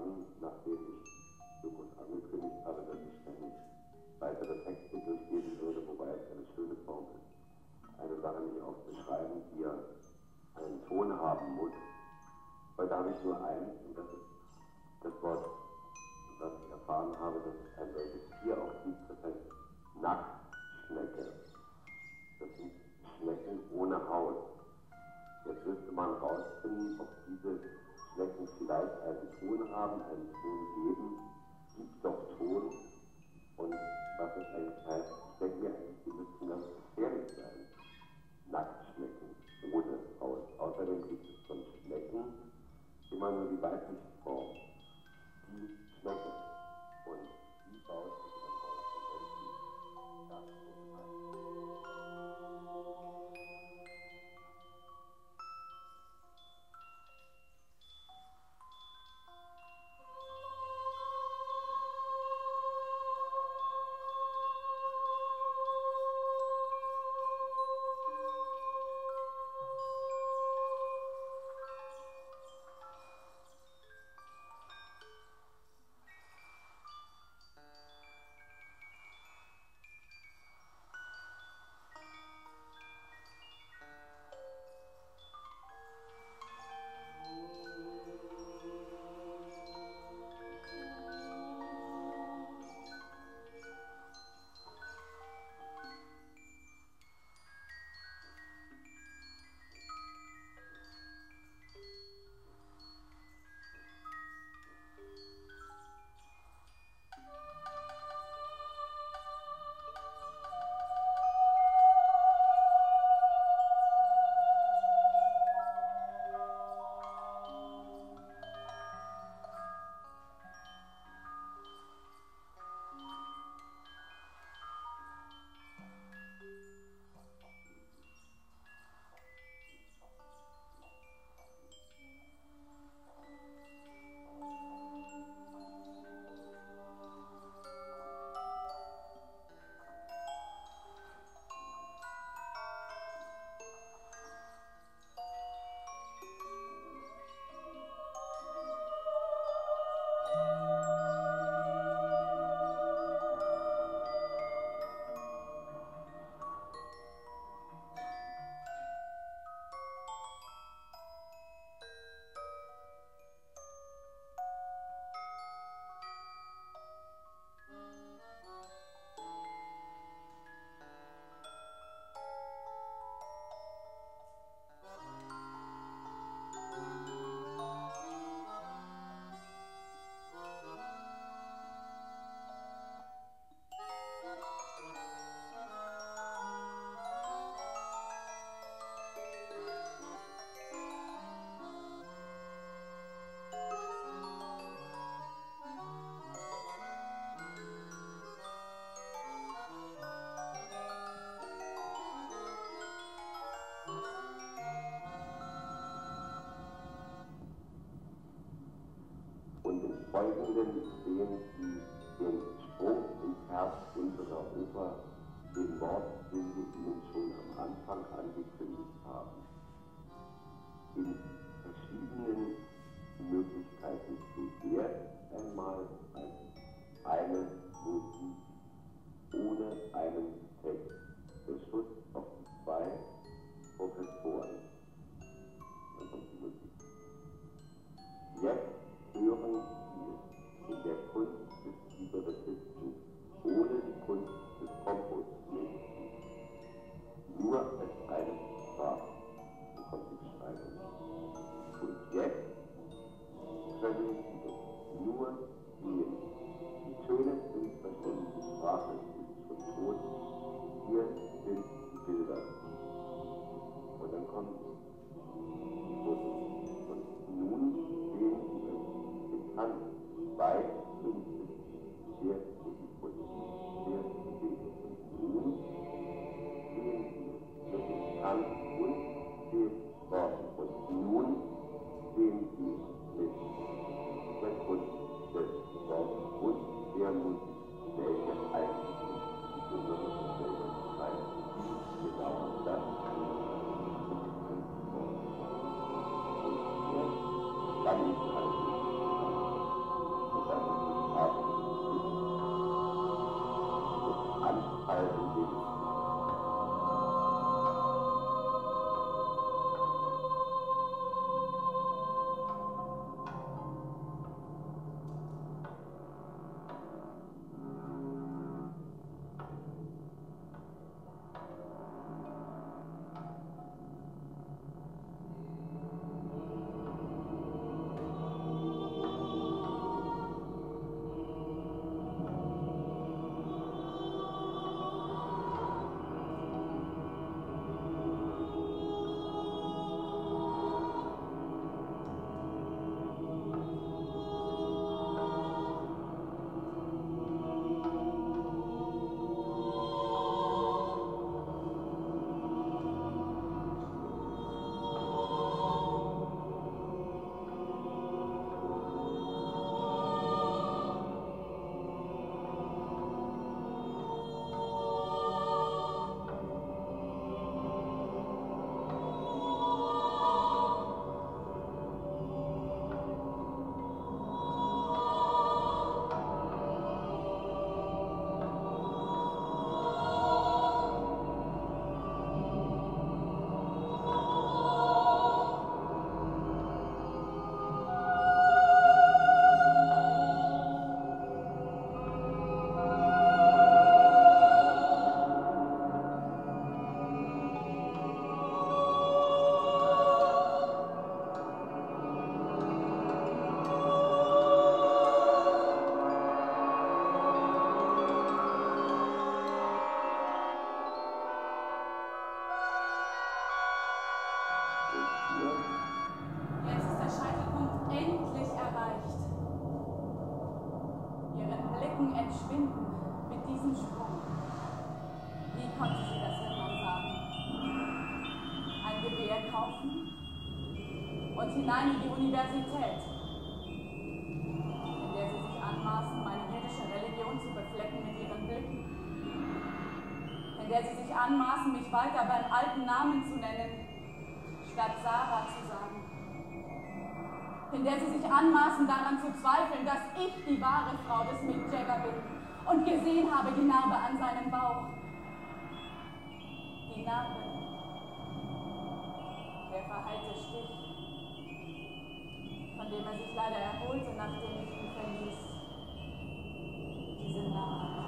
Tagen, nachdem ich so gut angekündigt habe, dass ich ständig weitere Texte durchgeben würde, wobei es eine schöne Form ist, eine Sache nicht aufzuschreiben, die ja einen Ton haben muss. Heute habe ich nur eins und das ist das Wort, das ich erfahren habe, dass es ein solches Tier auch gibt, das heißt Nacktschnecke. Das sind Schnecken ohne Haut. Jetzt müsste man rausfinden, ob diese Schnecken vielleicht einen Ton haben, einen Ton geben. Gibt doch Ton. Und was es eigentlich heißt, ich denke mir eigentlich, die müssten ganz gefährlich sein. Nacktschnecken ohne Haut. Außerdem gibt es von Schnecken immer nur die weibliche Form. Die Schnecke. Und die baut sich Und Nachrichten von Tod, hier sind Bilder. Und dann kommt die und, und nun sehen wir es an, bei 50, entschwinden mit diesem Sprung. Wie konnte sie das Hirnmann sagen? Ein Gewehr kaufen und hinein in die Universität, in der sie sich anmaßen, meine jüdische Religion zu beflecken mit ihren Blicken, in der sie sich anmaßen, mich weiter beim alten Namen zu nennen, statt Sarah zu sagen in der sie sich anmaßen, daran zu zweifeln, dass ich die wahre Frau des Mick Jagger bin und gesehen habe die Narbe an seinem Bauch. Die Narbe, der verheilte Stich, von dem er sich leider erholte, nachdem ich ihn verließ. Diese Narbe.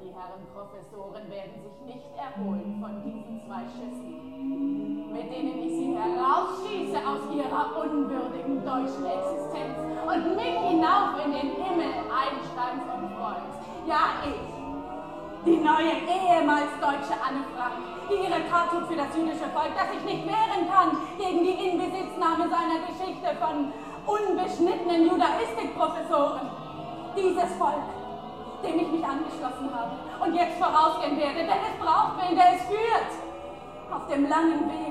Die Herren Professoren werden sich nicht erholen von diesen zwei Schüssen, mit denen ich sie herausschieße aus ihrer unwürdigen deutschen Existenz und mich hinauf in den Himmel Einsteins und Freuds. Ja, ich, die neue ehemals deutsche Anne Frank, die ihre Tat für das jüdische Volk, das sich nicht wehren kann gegen die Inbesitznahme seiner Geschichte von unbeschnittenen Judaistikprofessoren. Dieses Volk dem ich mich angeschlossen habe und jetzt vorausgehen werde, denn es braucht wen, der es führt. Auf dem langen Weg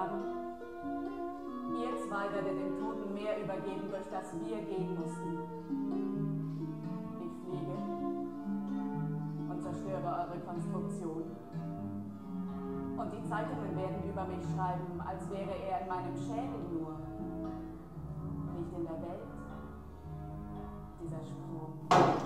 sagen, ihr zwei werdet dem Toten mehr übergeben, durch das wir gehen mussten. Ich fliege und zerstöre eure Konstruktion. Und die Zeitungen werden über mich schreiben, als wäre er in meinem Schädel nur. Nicht in der Welt, dieser Sprung.